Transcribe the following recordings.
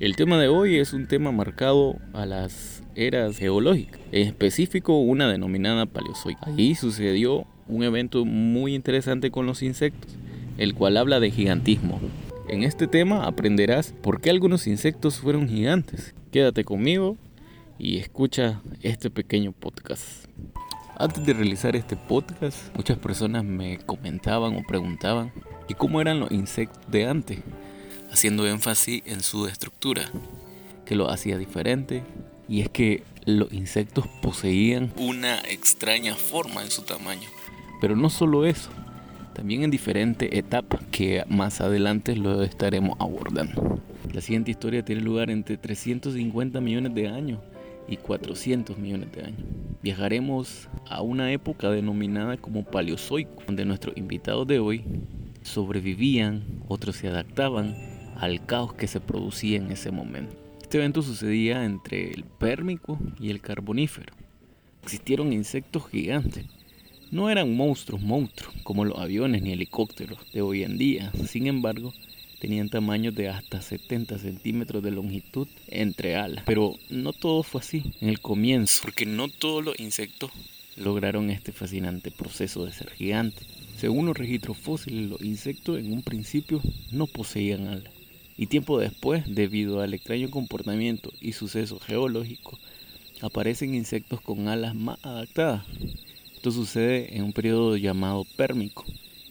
El tema de hoy es un tema marcado a las eras geológicas, en específico una denominada paleozoica. Ahí sucedió un evento muy interesante con los insectos, el cual habla de gigantismo. En este tema aprenderás por qué algunos insectos fueron gigantes. Quédate conmigo y escucha este pequeño podcast. Antes de realizar este podcast, muchas personas me comentaban o preguntaban ¿y cómo eran los insectos de antes? Haciendo énfasis en su estructura, que lo hacía diferente, y es que los insectos poseían una extraña forma en su tamaño. Pero no solo eso, también en diferentes etapas que más adelante lo estaremos abordando. La siguiente historia tiene lugar entre 350 millones de años y 400 millones de años. Viajaremos a una época denominada como Paleozoico, donde nuestros invitados de hoy sobrevivían, otros se adaptaban al caos que se producía en ese momento. Este evento sucedía entre el Pérmico y el Carbonífero. Existieron insectos gigantes. No eran monstruos, monstruos, como los aviones ni helicópteros de hoy en día. Sin embargo, tenían tamaños de hasta 70 centímetros de longitud entre alas. Pero no todo fue así en el comienzo, porque no todos los insectos lograron este fascinante proceso de ser gigantes. Según los registros fósiles, los insectos en un principio no poseían alas y tiempo después, debido al extraño comportamiento y suceso geológico, aparecen insectos con alas más adaptadas. Esto sucede en un periodo llamado pérmico,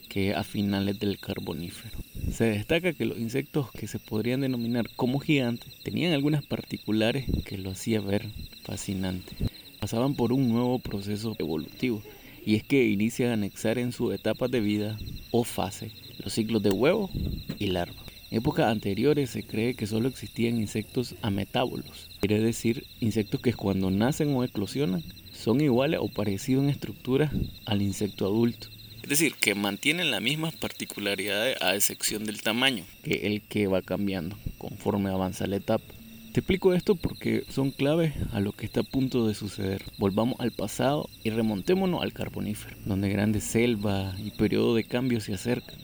que es a finales del carbonífero. Se destaca que los insectos que se podrían denominar como gigantes tenían algunas particulares que lo hacía ver fascinante. Pasaban por un nuevo proceso evolutivo y es que inician a anexar en su etapa de vida o fase los ciclos de huevo y larva. Épocas anteriores se cree que solo existían insectos ametábolos, quiere decir insectos que cuando nacen o eclosionan son iguales o parecidos en estructura al insecto adulto. Es decir, que mantienen las mismas particularidades a excepción del tamaño, que el que va cambiando conforme avanza la etapa. Te explico esto porque son claves a lo que está a punto de suceder. Volvamos al pasado y remontémonos al carbonífero, donde grandes selvas y periodos de cambio se acercan.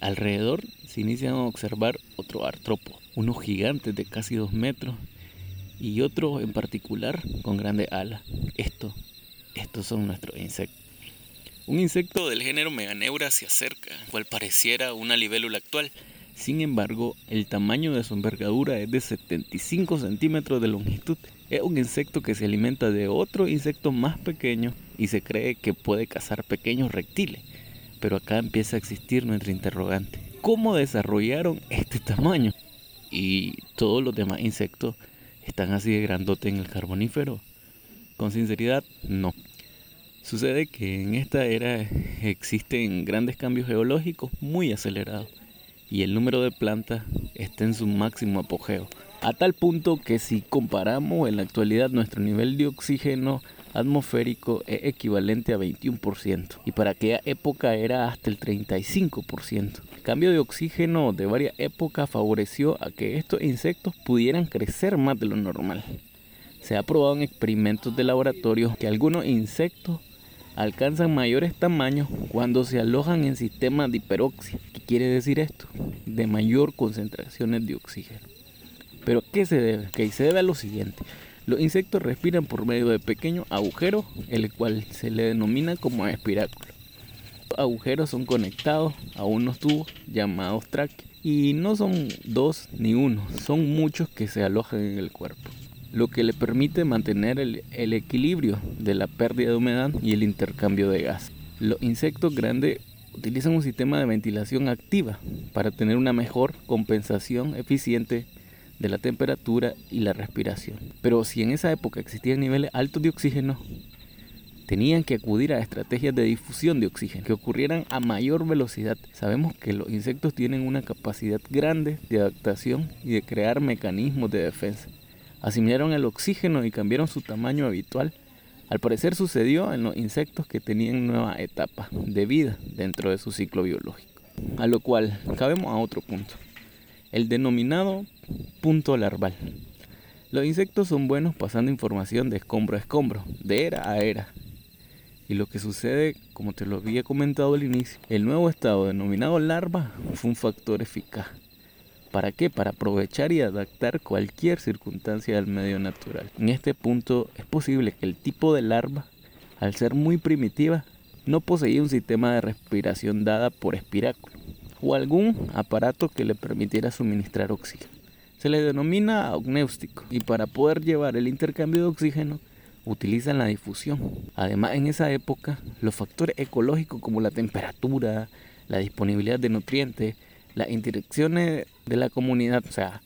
Alrededor se inician a observar otro artrópodo, unos gigantes de casi dos metros y otros en particular con grandes alas. Esto, estos son nuestros insectos. Un insecto del género Meganeura se acerca, cual pareciera una libélula actual. Sin embargo, el tamaño de su envergadura es de 75 centímetros de longitud. Es un insecto que se alimenta de otro insecto más pequeño y se cree que puede cazar pequeños reptiles. Pero acá empieza a existir nuestro interrogante cómo desarrollaron este tamaño. Y todos los demás insectos están así de grandote en el carbonífero. Con sinceridad, no. Sucede que en esta era existen grandes cambios geológicos muy acelerados y el número de plantas está en su máximo apogeo. A tal punto que si comparamos en la actualidad nuestro nivel de oxígeno atmosférico es equivalente a 21% y para aquella época era hasta el 35%. El cambio de oxígeno de varias épocas favoreció a que estos insectos pudieran crecer más de lo normal. Se ha probado en experimentos de laboratorio que algunos insectos alcanzan mayores tamaños cuando se alojan en sistemas de hiperoxia. ¿Qué quiere decir esto? De mayor concentraciones de oxígeno. ¿Pero qué se debe? Se debe a lo siguiente. Los insectos respiran por medio de pequeños agujeros, el cual se le denomina como espiráculo. Los agujeros son conectados a unos tubos llamados tráqueos y no son dos ni uno, son muchos que se alojan en el cuerpo, lo que le permite mantener el, el equilibrio de la pérdida de humedad y el intercambio de gas. Los insectos grandes utilizan un sistema de ventilación activa para tener una mejor compensación eficiente de la temperatura y la respiración. Pero si en esa época existían niveles altos de oxígeno, tenían que acudir a estrategias de difusión de oxígeno que ocurrieran a mayor velocidad. Sabemos que los insectos tienen una capacidad grande de adaptación y de crear mecanismos de defensa. Asimilaron el oxígeno y cambiaron su tamaño habitual. Al parecer sucedió en los insectos que tenían nueva etapa de vida dentro de su ciclo biológico. A lo cual cabemos a otro punto el denominado punto larval. Los insectos son buenos pasando información de escombro a escombro, de era a era. Y lo que sucede, como te lo había comentado al inicio, el nuevo estado denominado larva fue un factor eficaz. ¿Para qué? Para aprovechar y adaptar cualquier circunstancia del medio natural. En este punto es posible que el tipo de larva, al ser muy primitiva, no poseía un sistema de respiración dada por espiráculo o algún aparato que le permitiera suministrar oxígeno. Se le denomina augnéustico y para poder llevar el intercambio de oxígeno utilizan la difusión. Además, en esa época, los factores ecológicos como la temperatura, la disponibilidad de nutrientes, las interacciones de la comunidad, o sea,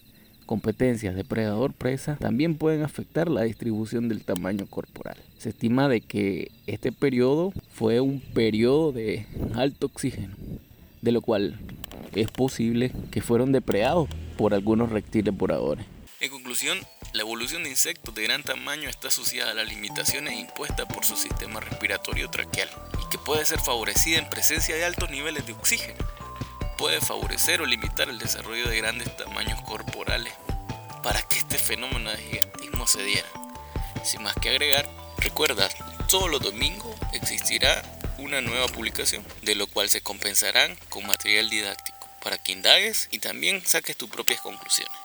competencias depredador-presa, también pueden afectar la distribución del tamaño corporal. Se estima de que este periodo fue un periodo de alto oxígeno, de lo cual es posible que fueron depredados por algunos reptiles voradores. En conclusión, la evolución de insectos de gran tamaño está asociada a las limitaciones impuestas por su sistema respiratorio traqueal y que puede ser favorecida en presencia de altos niveles de oxígeno. Puede favorecer o limitar el desarrollo de grandes tamaños corporales para que este fenómeno de gigantismo se diera. Sin más que agregar, recuerda, todos los domingos existirá una nueva publicación, de lo cual se compensarán con material didáctico para que indagues y también saques tus propias conclusiones.